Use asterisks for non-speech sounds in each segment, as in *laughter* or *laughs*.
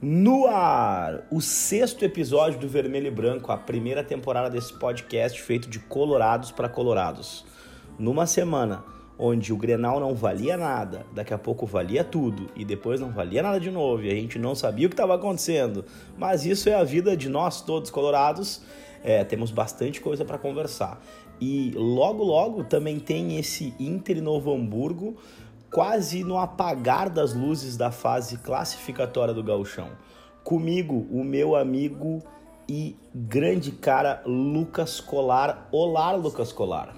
No ar, o sexto episódio do Vermelho e Branco, a primeira temporada desse podcast feito de colorados para colorados. Numa semana onde o Grenal não valia nada, daqui a pouco valia tudo e depois não valia nada de novo e a gente não sabia o que estava acontecendo. Mas isso é a vida de nós todos colorados. É, temos bastante coisa para conversar. E logo logo também tem esse Inter Novo Hamburgo quase no apagar das luzes da fase classificatória do Gauchão. Comigo, o meu amigo e grande cara Lucas Colar. Olá, Lucas Colar.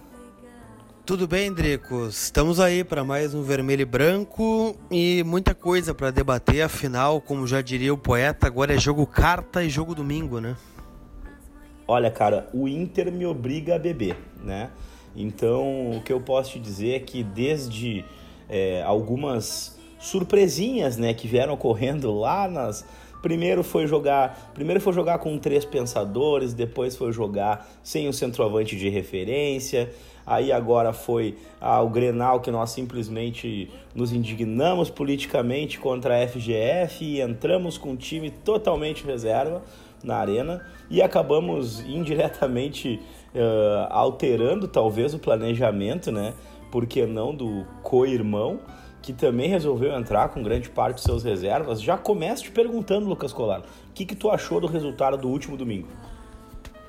Tudo bem, Dricos? Estamos aí para mais um vermelho e branco e muita coisa para debater. Afinal, como já diria o poeta, agora é jogo carta e jogo domingo, né? Olha, cara, o Inter me obriga a beber, né? Então, o que eu posso te dizer é que desde é, algumas surpresinhas, né, que vieram ocorrendo lá nas Primeiro foi jogar, primeiro foi jogar com três pensadores, depois foi jogar sem o centroavante de referência. Aí agora foi ah, o Grenal que nós simplesmente nos indignamos politicamente contra a FGF e entramos com um time totalmente reserva na arena e acabamos indiretamente uh, alterando talvez o planejamento, né? Por que não do co-irmão? que também resolveu entrar com grande parte de seus reservas. Já começo te perguntando, Lucas Colar, o que, que tu achou do resultado do último domingo?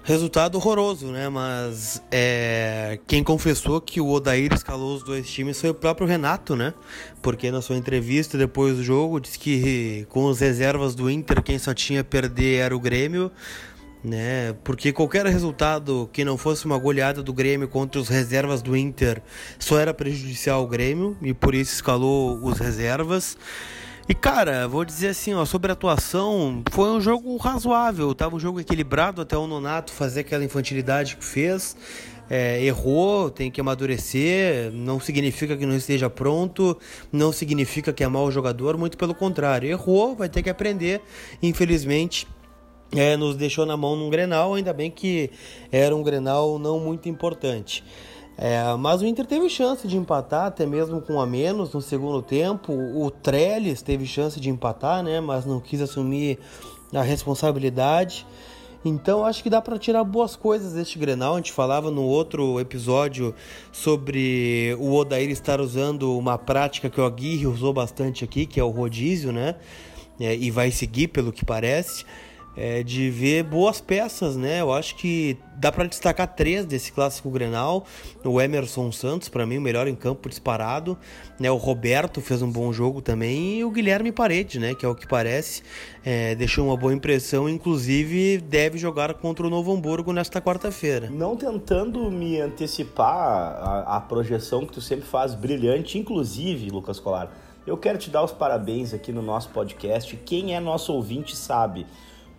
Resultado horroroso, né? Mas é, quem confessou que o Odair escalou os dois times foi o próprio Renato, né? Porque na sua entrevista depois do jogo disse que com as reservas do Inter quem só tinha a perder era o Grêmio né? Porque qualquer resultado que não fosse uma goleada do Grêmio contra os reservas do Inter só era prejudicial ao Grêmio e por isso escalou os reservas. E cara, vou dizer assim, ó, sobre a atuação, foi um jogo razoável, tava um jogo equilibrado até o Nonato fazer aquela infantilidade que fez. É, errou, tem que amadurecer, não significa que não esteja pronto, não significa que é mau jogador, muito pelo contrário, errou, vai ter que aprender. Infelizmente, é, nos deixou na mão num Grenal, ainda bem que era um Grenal não muito importante. É, mas o Inter teve chance de empatar, até mesmo com a menos no segundo tempo. O Trellis teve chance de empatar, né? Mas não quis assumir a responsabilidade. Então acho que dá para tirar boas coisas deste Grenal. A gente falava no outro episódio sobre o Odair estar usando uma prática que o Aguirre usou bastante aqui, que é o rodízio, né? É, e vai seguir pelo que parece é, de ver boas peças, né? Eu acho que dá para destacar três desse clássico Grenal. O Emerson Santos, para mim, o melhor em campo disparado. Né? O Roberto fez um bom jogo também. E o Guilherme Parede, né? Que é o que parece, é, deixou uma boa impressão. Inclusive, deve jogar contra o Novo Hamburgo nesta quarta-feira. Não tentando me antecipar a, a projeção que tu sempre faz brilhante, inclusive, Lucas Colar. Eu quero te dar os parabéns aqui no nosso podcast. Quem é nosso ouvinte sabe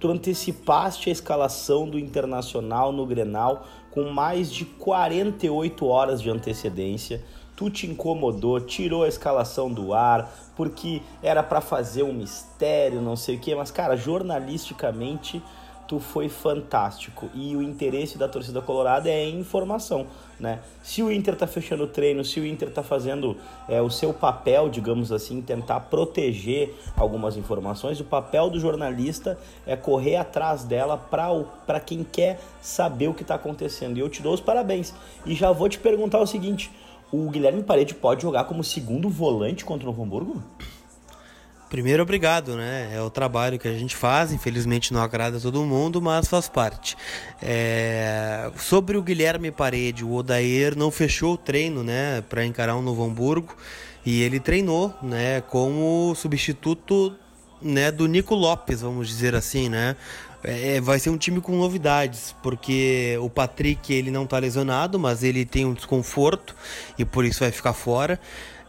tu antecipaste a escalação do Internacional no Grenal com mais de 48 horas de antecedência. Tu te incomodou, tirou a escalação do ar, porque era para fazer um mistério, não sei o que, mas cara, jornalisticamente tu foi fantástico. E o interesse da torcida colorada é informação, né? Se o Inter tá fechando o treino, se o Inter tá fazendo é, o seu papel, digamos assim, tentar proteger algumas informações, o papel do jornalista é correr atrás dela para quem quer saber o que está acontecendo. E eu te dou os parabéns. E já vou te perguntar o seguinte: o Guilherme Parede pode jogar como segundo volante contra o Novo Hamburgo? Primeiro, obrigado, né? É o trabalho que a gente faz, infelizmente não agrada todo mundo, mas faz parte. É... Sobre o Guilherme Parede, o Odair não fechou o treino, né, para encarar o Novo Hamburgo e ele treinou, né, como substituto, né, do Nico Lopes, vamos dizer assim, né? É, vai ser um time com novidades, porque o Patrick ele não está lesionado, mas ele tem um desconforto e por isso vai ficar fora.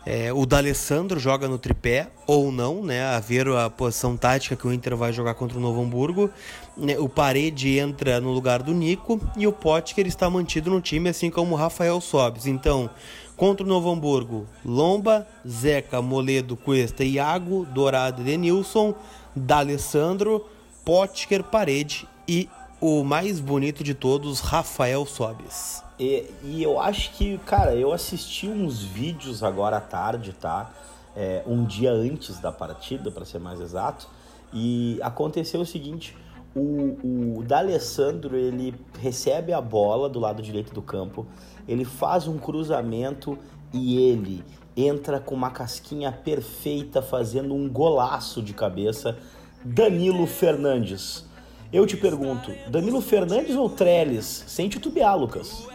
É, o D'Alessandro joga no tripé ou não, né? A ver a posição tática que o Inter vai jogar contra o Novo Hamburgo. Né? O Parede entra no lugar do Nico e o Potker está mantido no time, assim como o Rafael Sobes. Então, contra o Novo Hamburgo, Lomba, Zeca, Moledo, Cuesta, Iago, Dourado e Denilson, D'Alessandro, Potker, Parede e o mais bonito de todos, Rafael Sobes. E, e, eu acho que, cara, eu assisti uns vídeos agora à tarde, tá? É, um dia antes da partida, para ser mais exato. E aconteceu o seguinte, o, o D'Alessandro, ele recebe a bola do lado direito do campo, ele faz um cruzamento e ele entra com uma casquinha perfeita, fazendo um golaço de cabeça. Danilo Fernandes. Eu te pergunto, Danilo Fernandes ou Trellis? Sem titubear, Lucas.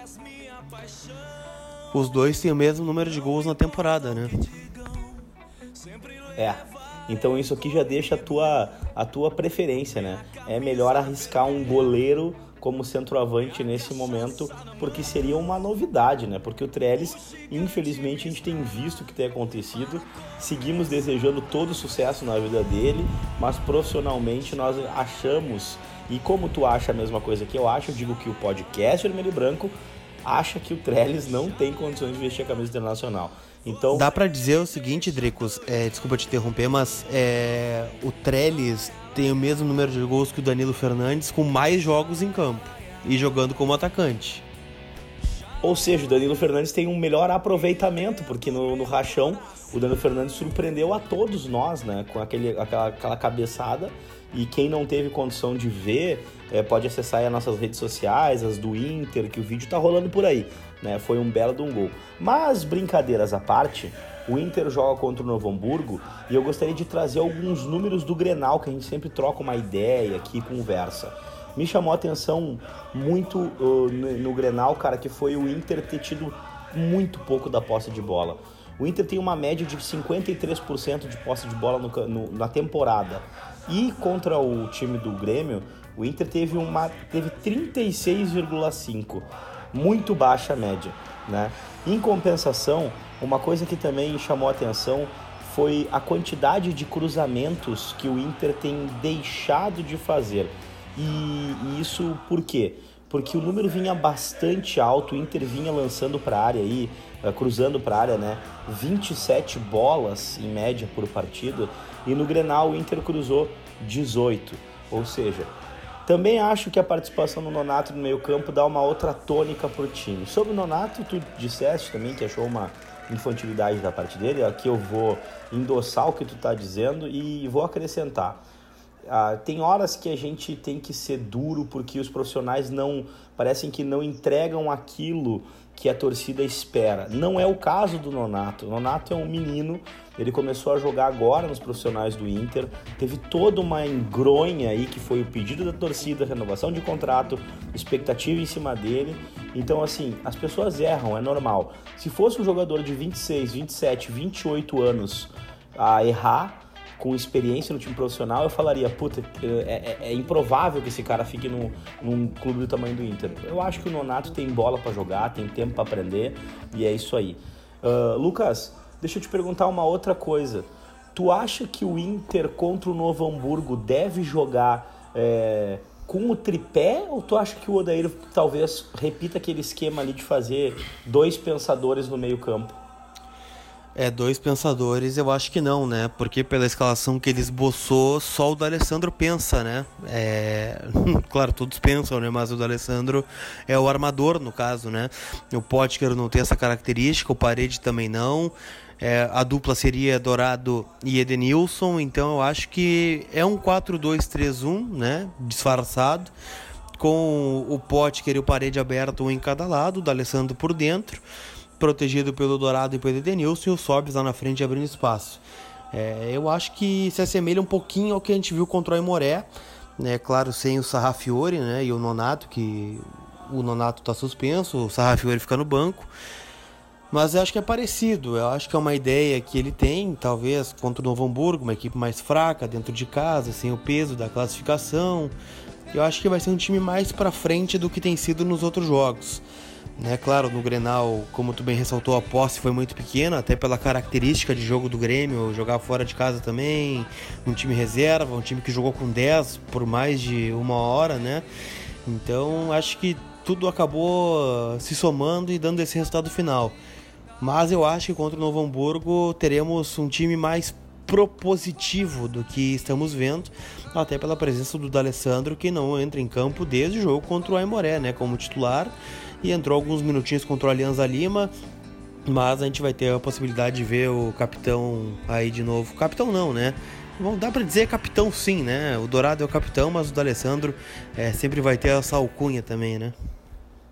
Os dois têm o mesmo número de gols na temporada, né? É. Então isso aqui já deixa a tua, a tua preferência, né? É melhor arriscar um goleiro como centroavante nesse momento, porque seria uma novidade, né? Porque o Trellis, infelizmente, a gente tem visto o que tem acontecido. Seguimos desejando todo sucesso na vida dele, mas profissionalmente nós achamos, e como tu acha a mesma coisa que eu acho, eu digo que o podcast Vermelho e Branco acha que o Trellis não tem condições de vestir a camisa internacional. Então, Dá para dizer o seguinte, Dricos, é, desculpa te interromper, mas é, o Trellis tem o mesmo número de gols que o Danilo Fernandes, com mais jogos em campo e jogando como atacante. Ou seja, o Danilo Fernandes tem um melhor aproveitamento, porque no, no rachão o Danilo Fernandes surpreendeu a todos nós, né? Com aquele, aquela, aquela cabeçada. E quem não teve condição de ver, é, pode acessar as nossas redes sociais, as do Inter, que o vídeo tá rolando por aí. Né? Foi um belo de um gol. Mas, brincadeiras à parte, o Inter joga contra o Novo Hamburgo e eu gostaria de trazer alguns números do Grenal, que a gente sempre troca uma ideia aqui, conversa. Me chamou a atenção muito uh, no, no Grenal, cara, que foi o Inter ter tido muito pouco da posse de bola. O Inter tem uma média de 53% de posse de bola no, no, na temporada. E contra o time do Grêmio, o Inter teve uma teve 36,5, muito baixa a média, né? Em compensação, uma coisa que também chamou atenção foi a quantidade de cruzamentos que o Inter tem deixado de fazer. E, e isso por quê? Porque o número vinha bastante alto, o Inter vinha lançando para a área aí, uh, cruzando para a área, né? 27 bolas em média por partido, e no Grenal o Inter cruzou 18. Ou seja, também acho que a participação do Nonato no meio-campo dá uma outra tônica pro time. Sobre o Nonato, tu disseste também que achou uma infantilidade da parte dele. Aqui eu vou endossar o que tu tá dizendo e vou acrescentar. Ah, tem horas que a gente tem que ser duro porque os profissionais não parecem que não entregam aquilo que a torcida espera. Não é o caso do Nonato. O Nonato é um menino, ele começou a jogar agora nos profissionais do Inter, teve toda uma engronha aí que foi o pedido da torcida, renovação de contrato, expectativa em cima dele. Então, assim, as pessoas erram, é normal. Se fosse um jogador de 26, 27, 28 anos a errar, com experiência no time profissional, eu falaria, puta, é, é, é improvável que esse cara fique no, num clube do tamanho do Inter. Eu acho que o Nonato tem bola para jogar, tem tempo para aprender e é isso aí. Uh, Lucas, deixa eu te perguntar uma outra coisa. Tu acha que o Inter contra o Novo Hamburgo deve jogar é, com o tripé ou tu acha que o Odair talvez repita aquele esquema ali de fazer dois pensadores no meio campo? É, dois pensadores, eu acho que não, né? Porque pela escalação que ele esboçou, só o D'Alessandro pensa, né? É... *laughs* claro, todos pensam, né? Mas o D'Alessandro é o armador, no caso, né? O Potker não tem essa característica, o Parede também não. É, a dupla seria Dourado e Edenilson, então eu acho que é um 4-2-3-1, né? Disfarçado, com o Potker e o Parede aberto um em cada lado, o D'Alessandro por dentro protegido pelo Dourado e pelo Edenilson, e o Sobis lá na frente abrindo espaço. É, eu acho que se assemelha um pouquinho ao que a gente viu contra o Aimoré, né? Claro, sem o Sarrafiore né? e o Nonato, que o Nonato está suspenso, o Sarrafiore fica no banco. Mas eu acho que é parecido, eu acho que é uma ideia que ele tem, talvez contra o Novo Hamburgo, uma equipe mais fraca dentro de casa, sem o peso da classificação. Eu acho que vai ser um time mais para frente do que tem sido nos outros jogos. Né, claro, no Grenal, como tu bem ressaltou, a posse foi muito pequena, até pela característica de jogo do Grêmio, jogar fora de casa também, um time reserva, um time que jogou com 10 por mais de uma hora, né? Então acho que tudo acabou se somando e dando esse resultado final. Mas eu acho que contra o Novo Hamburgo teremos um time mais propositivo do que estamos vendo, até pela presença do D'Alessandro, que não entra em campo desde o jogo contra o Aimoré, né, como titular e entrou alguns minutinhos contra o Alianza Lima. Mas a gente vai ter a possibilidade de ver o capitão aí de novo. Capitão não, né? bom, dá para dizer capitão sim, né? O Dourado é o capitão, mas o D'Alessandro é, sempre vai ter essa alcunha também, né?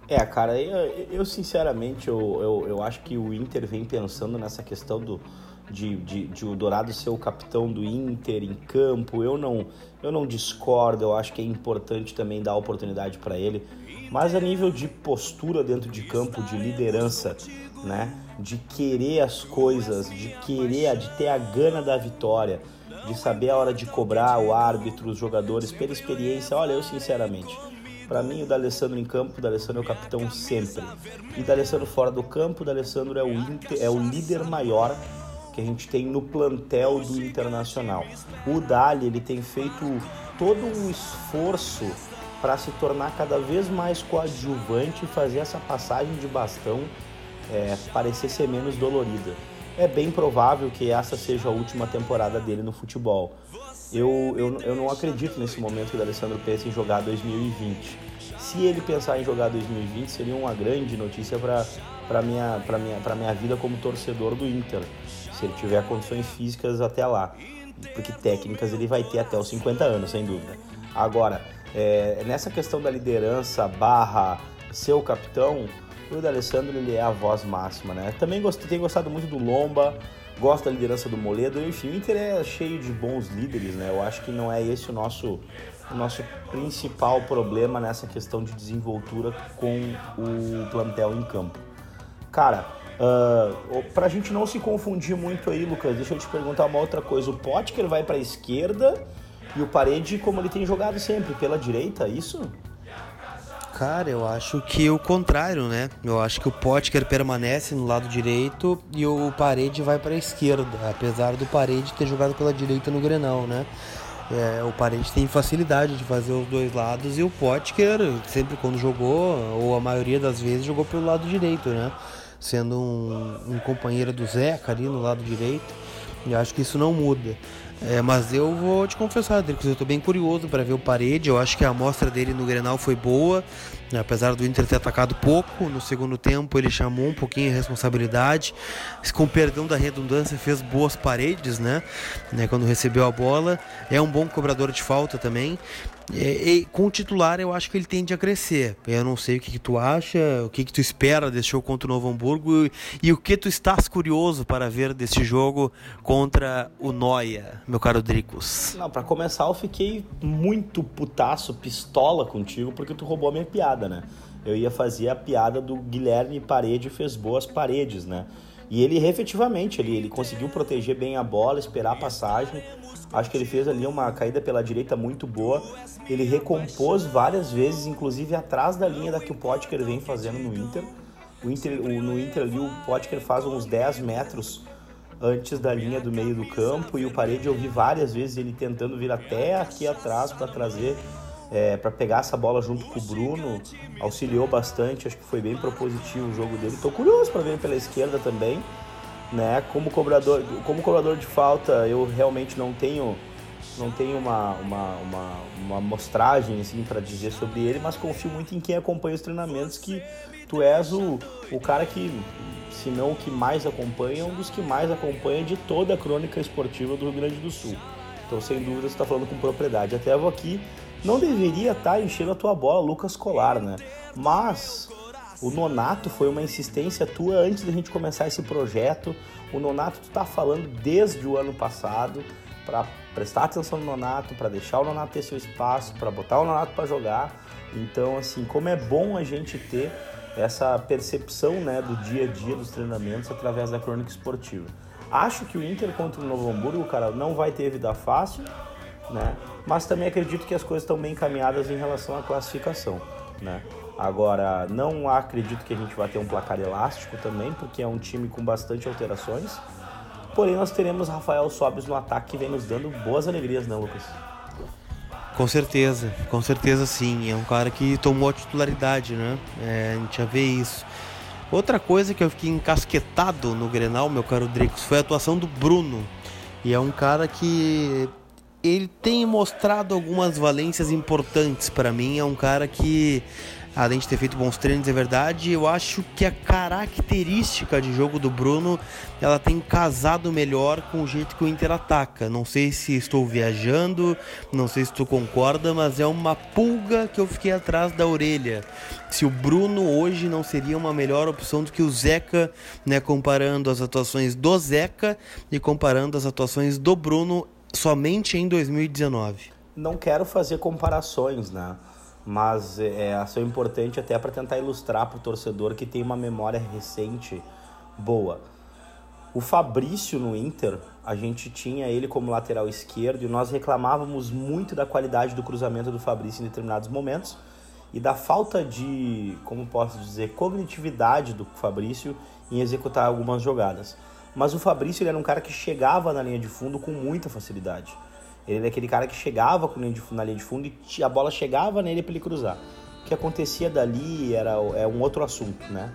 É, cara, eu, eu sinceramente eu, eu, eu, acho que o Inter vem pensando nessa questão do, de, de, de, o Dourado ser o capitão do Inter em campo. Eu não, eu não discordo, eu acho que é importante também dar oportunidade para ele. Mas a nível de postura dentro de campo, de liderança, né? De querer as coisas, de querer, de ter a gana da vitória, de saber a hora de cobrar o árbitro, os jogadores, pela experiência. Olha, eu sinceramente, para mim, o D'Alessandro em campo, o D'Alessandro é o capitão sempre. E o D'Alessandro fora do campo, o D'Alessandro é o, Inter, é o líder maior que a gente tem no plantel do Internacional. O Dali, ele tem feito todo um esforço para se tornar cada vez mais coadjuvante e fazer essa passagem de bastão é, parecer ser menos dolorida. É bem provável que essa seja a última temporada dele no futebol. Eu, eu, eu não acredito nesse momento que o Alessandro pensa em jogar 2020. Se ele pensar em jogar 2020, seria uma grande notícia para minha, minha, minha vida como torcedor do Inter, se ele tiver condições físicas até lá. Porque técnicas ele vai ter até os 50 anos, sem dúvida. Agora, é, nessa questão da liderança barra capitão, o D'Alessandro ele é a voz máxima, né? Também gostei, tenho gostado muito do Lomba, gosto da liderança do Moledo. Enfim, o Inter é cheio de bons líderes, né? Eu acho que não é esse o nosso, o nosso principal problema nessa questão de desenvoltura com o plantel em campo. Cara, uh, pra gente não se confundir muito aí, Lucas, deixa eu te perguntar uma outra coisa. O Potker vai pra esquerda e o Parede, como ele tem jogado sempre, pela direita, é isso? Cara, eu acho que o contrário, né? Eu acho que o Potker permanece no lado direito e o Parede vai para a esquerda, apesar do Parede ter jogado pela direita no Grenal, né? É, o Parede tem facilidade de fazer os dois lados e o Potker, sempre quando jogou, ou a maioria das vezes, jogou pelo lado direito, né? Sendo um, um companheiro do Zeca ali no lado direito. E acho que isso não muda. É, mas eu vou te confessar, Dricos, eu estou bem curioso para ver o Parede. Eu acho que a amostra dele no Grenal foi boa, apesar do Inter ter atacado pouco. No segundo tempo ele chamou um pouquinho a responsabilidade, com perdão da redundância fez boas paredes, né? né? Quando recebeu a bola, é um bom cobrador de falta também. E, com o titular eu acho que ele tende a crescer. Eu não sei o que, que tu acha, o que, que tu espera desse jogo contra o Novo Hamburgo e, e o que tu estás curioso para ver desse jogo contra o Noia, meu caro Dricos. Não, para começar eu fiquei muito putaço, pistola contigo porque tu roubou a minha piada, né? Eu ia fazer a piada do Guilherme Parede fez boas paredes, né? E ele efetivamente ele, ele conseguiu proteger bem a bola, esperar a passagem. Acho que ele fez ali uma caída pela direita muito boa. Ele recompôs várias vezes, inclusive atrás da linha da que o Potker vem fazendo no Inter. O Inter o, no Inter ali o Potker faz uns 10 metros antes da linha do meio do campo e o Parede eu vi várias vezes ele tentando vir até aqui atrás para trazer é, para pegar essa bola junto com o Bruno, auxiliou bastante, acho que foi bem propositivo o jogo dele. Estou curioso para ver pela esquerda também, né? Como cobrador, como cobrador de falta, eu realmente não tenho não tenho uma, uma, uma, uma mostragem assim, para dizer sobre ele, mas confio muito em quem acompanha os treinamentos, que tu és o, o cara que, se não o que mais acompanha, um dos que mais acompanha de toda a crônica esportiva do Rio Grande do Sul. Então, sem dúvida, você está falando com propriedade. Até vou aqui não deveria estar tá enchendo a tua bola, Lucas Colar, né? Mas o Nonato foi uma insistência tua antes da gente começar esse projeto. O Nonato tu tá falando desde o ano passado para prestar atenção no Nonato, para deixar o Nonato ter seu espaço, para botar o Nonato para jogar. Então, assim, como é bom a gente ter essa percepção, né, do dia a dia dos treinamentos através da crônica esportiva. Acho que o Inter contra o Novo Hamburgo, cara, não vai ter vida fácil né? Mas também acredito que as coisas estão bem encaminhadas em relação à classificação, né? Agora, não acredito que a gente vai ter um placar elástico também, porque é um time com bastante alterações. Porém, nós teremos Rafael Sobes no ataque que vem nos dando boas alegrias, né, Lucas? Com certeza, com certeza sim. É um cara que tomou a titularidade, né? É, a gente já vê isso. Outra coisa que eu fiquei encasquetado no Grenal, meu caro Dricos, foi a atuação do Bruno. E é um cara que ele tem mostrado algumas valências importantes para mim. É um cara que além de ter feito bons treinos, é verdade. Eu acho que a característica de jogo do Bruno ela tem casado melhor com o jeito que o Inter ataca. Não sei se estou viajando, não sei se tu concorda, mas é uma pulga que eu fiquei atrás da orelha. Se o Bruno hoje não seria uma melhor opção do que o Zeca, né, comparando as atuações do Zeca e comparando as atuações do Bruno somente em 2019. Não quero fazer comparações, né? Mas é, é são importante até para tentar ilustrar para o torcedor que tem uma memória recente boa. O Fabrício no Inter, a gente tinha ele como lateral esquerdo e nós reclamávamos muito da qualidade do cruzamento do Fabrício em determinados momentos e da falta de, como posso dizer, cognitividade do Fabrício em executar algumas jogadas. Mas o Fabrício ele era um cara que chegava na linha de fundo com muita facilidade. Ele era aquele cara que chegava na linha de fundo e a bola chegava nele para ele cruzar. O que acontecia dali era é um outro assunto, né?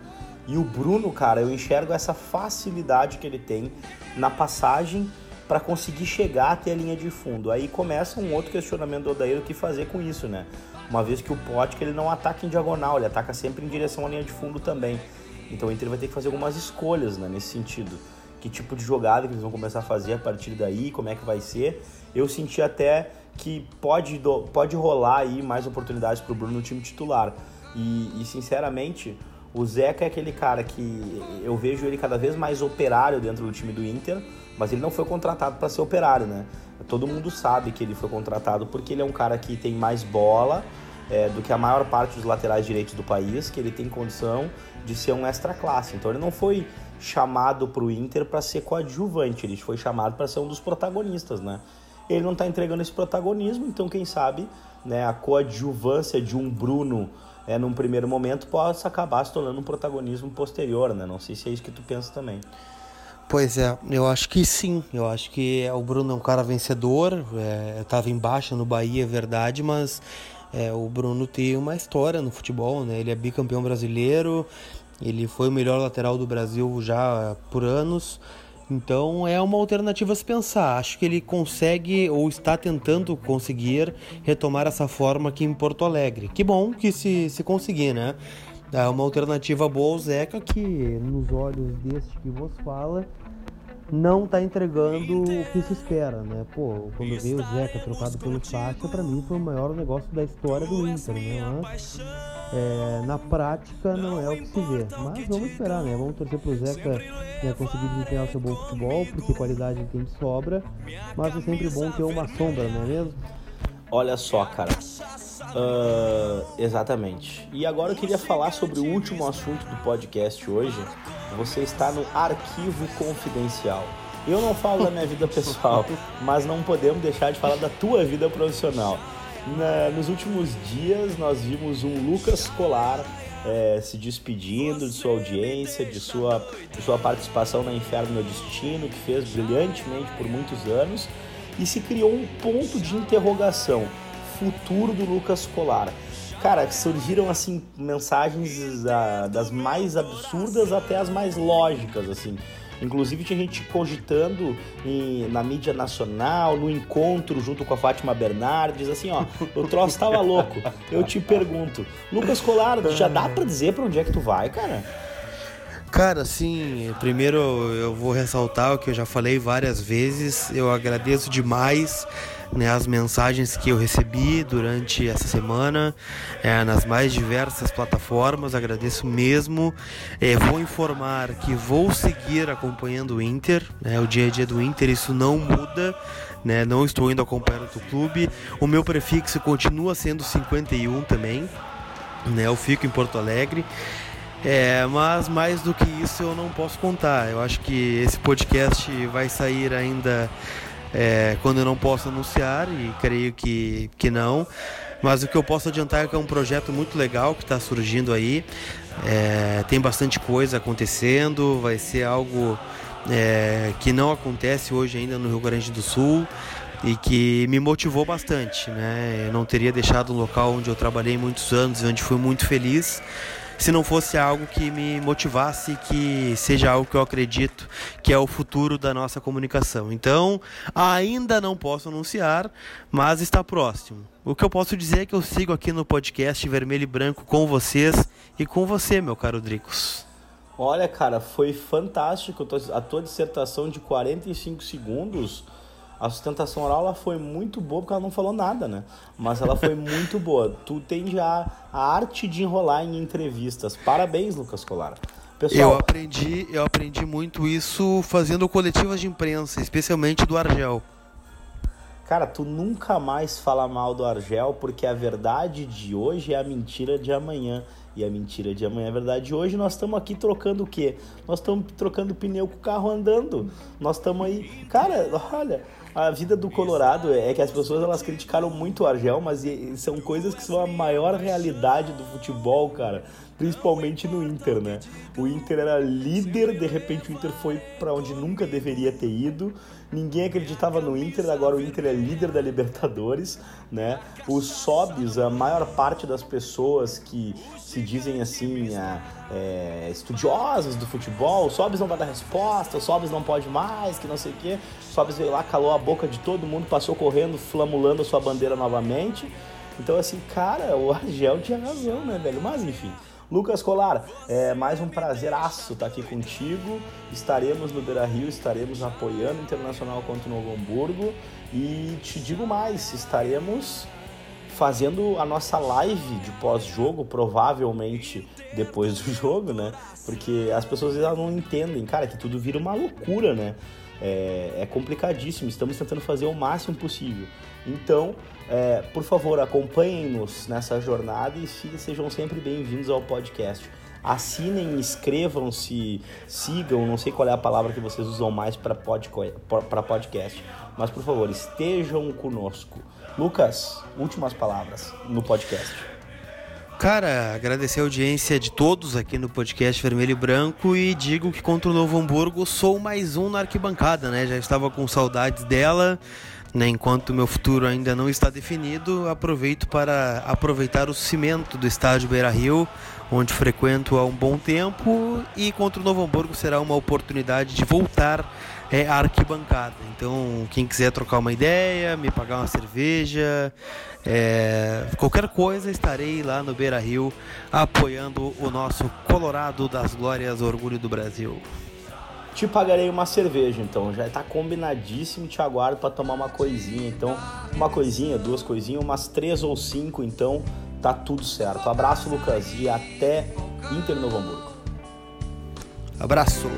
E o Bruno, cara, eu enxergo essa facilidade que ele tem na passagem para conseguir chegar até a linha de fundo. Aí começa um outro questionamento do Odair o que fazer com isso, né? Uma vez que o Pote ele não ataca em diagonal, ele ataca sempre em direção à linha de fundo também. Então o Inter vai ter que fazer algumas escolhas né, nesse sentido. Que tipo de jogada que eles vão começar a fazer a partir daí, como é que vai ser. Eu senti até que pode, pode rolar aí mais oportunidades para o Bruno no time titular. E, e sinceramente, o Zeca é aquele cara que eu vejo ele cada vez mais operário dentro do time do Inter, mas ele não foi contratado para ser operário, né? Todo mundo sabe que ele foi contratado porque ele é um cara que tem mais bola é, do que a maior parte dos laterais direitos do país, que ele tem condição de ser um extra classe. Então ele não foi chamado para o Inter para ser coadjuvante, ele foi chamado para ser um dos protagonistas, né? Ele não está entregando esse protagonismo, então quem sabe né, a coadjuvância de um Bruno é, num primeiro momento, possa acabar se tornando um protagonismo posterior, né? Não sei se é isso que tu pensa também. Pois é, eu acho que sim. Eu acho que o Bruno é um cara vencedor. É, Estava embaixo no Bahia, é verdade, mas é, o Bruno tem uma história no futebol, né? Ele é bicampeão brasileiro, ele foi o melhor lateral do Brasil já por anos. Então é uma alternativa a se pensar. Acho que ele consegue ou está tentando conseguir retomar essa forma aqui em Porto Alegre. Que bom que se, se conseguir, né? É uma alternativa boa ao Zeca que, nos olhos deste que vos fala, não está entregando o que se espera, né? Pô, quando veio o Zeca trocado pelo Sacha, para mim foi o maior negócio da história do Inter, né? Mas, é, na prática não é o que se vê. Mas vamos esperar, né? Vamos torcer pro Zeca né, conseguir desempenhar seu bom futebol, porque qualidade tem de sobra. Mas é sempre bom ter uma sombra, não é mesmo? Olha só, cara. Uh, exatamente. E agora eu queria falar sobre o último assunto do podcast hoje. Você está no arquivo confidencial. Eu não falo da minha vida pessoal, *laughs* mas não podemos deixar de falar da tua vida profissional. Na, nos últimos dias nós vimos um Lucas Colar é, se despedindo de sua audiência, de sua, de sua participação na Inferno Meu Destino, que fez brilhantemente por muitos anos, e se criou um ponto de interrogação: futuro do Lucas Colar. Cara, surgiram assim mensagens ah, das mais absurdas até as mais lógicas, assim. Inclusive tinha gente cogitando em, na mídia nacional, no encontro junto com a Fátima Bernardes, assim, ó, o troço tava louco. Eu te pergunto, Lucas Colar, já dá para dizer para onde é que tu vai, cara? Cara, sim, primeiro eu vou ressaltar o que eu já falei várias vezes, eu agradeço demais né, as mensagens que eu recebi durante essa semana é, nas mais diversas plataformas. Agradeço mesmo. É, vou informar que vou seguir acompanhando o Inter, né, o dia a dia do Inter, isso não muda. Né, não estou indo acompanhar outro clube. O meu prefixo continua sendo 51 também. Né, eu fico em Porto Alegre. É, mas mais do que isso eu não posso contar. Eu acho que esse podcast vai sair ainda é, quando eu não posso anunciar, e creio que, que não. Mas o que eu posso adiantar é que é um projeto muito legal que está surgindo aí. É, tem bastante coisa acontecendo, vai ser algo é, que não acontece hoje ainda no Rio Grande do Sul e que me motivou bastante. Né? Eu não teria deixado um local onde eu trabalhei muitos anos, onde fui muito feliz, se não fosse algo que me motivasse, que seja algo que eu acredito que é o futuro da nossa comunicação. Então, ainda não posso anunciar, mas está próximo. O que eu posso dizer é que eu sigo aqui no podcast Vermelho e Branco com vocês e com você, meu caro Dricos. Olha, cara, foi fantástico a tua dissertação de 45 segundos. A sustentação oral ela foi muito boa porque ela não falou nada, né? Mas ela foi muito boa. Tu tem já a arte de enrolar em entrevistas. Parabéns, Lucas Colar. Pessoal, eu aprendi, eu aprendi muito isso fazendo coletivas de imprensa, especialmente do Argel. Cara, tu nunca mais fala mal do Argel, porque a verdade de hoje é a mentira de amanhã. E a mentira de amanhã é a verdade de hoje. Nós estamos aqui trocando o quê? Nós estamos trocando pneu com o carro andando. Nós estamos aí. Cara, olha, a vida do Colorado é que as pessoas elas criticaram muito o Argel, mas são coisas que são a maior realidade do futebol, cara principalmente no Inter, né? O Inter era líder, de repente o Inter foi para onde nunca deveria ter ido. Ninguém acreditava no Inter, agora o Inter é líder da Libertadores, né? Os Sobs, a maior parte das pessoas que se dizem assim, é, estudiosos do futebol, o não vai dar resposta, o Sobs não pode mais, que não sei o quê. O veio lá, calou a boca de todo mundo, passou correndo, flamulando a sua bandeira novamente. Então, assim, cara, o Argel tinha razão, né, velho? Mas, enfim, Lucas Colar, é mais um prazeraço estar aqui contigo. Estaremos no Beira Rio, estaremos apoiando o Internacional contra o Novo Hamburgo. E te digo mais, estaremos fazendo a nossa live de pós-jogo, provavelmente depois do *laughs* jogo, né? Porque as pessoas já não entendem, cara, que tudo vira uma loucura, né? É, é complicadíssimo, estamos tentando fazer o máximo possível. Então, é, por favor, acompanhem-nos nessa jornada e sejam sempre bem-vindos ao podcast. Assinem, inscrevam-se, sigam, não sei qual é a palavra que vocês usam mais para podcast, mas por favor, estejam conosco. Lucas, últimas palavras no podcast. Cara, agradecer a audiência de todos aqui no podcast Vermelho e Branco e digo que contra o Novo Hamburgo sou mais um na arquibancada, né? Já estava com saudades dela. Né, enquanto meu futuro ainda não está definido, aproveito para aproveitar o cimento do estádio Beira Rio, onde frequento há um bom tempo, e contra o Novo Hamburgo será uma oportunidade de voltar é, à arquibancada. Então, quem quiser trocar uma ideia, me pagar uma cerveja, é, qualquer coisa, estarei lá no Beira Rio apoiando o nosso Colorado das Glórias, Orgulho do Brasil. Te pagarei uma cerveja, então. Já tá combinadíssimo. Te aguardo para tomar uma coisinha. Então, uma coisinha, duas coisinhas, umas três ou cinco. Então, tá tudo certo. Abraço, Lucas, e até Inter Novo Hamburgo. Abraço.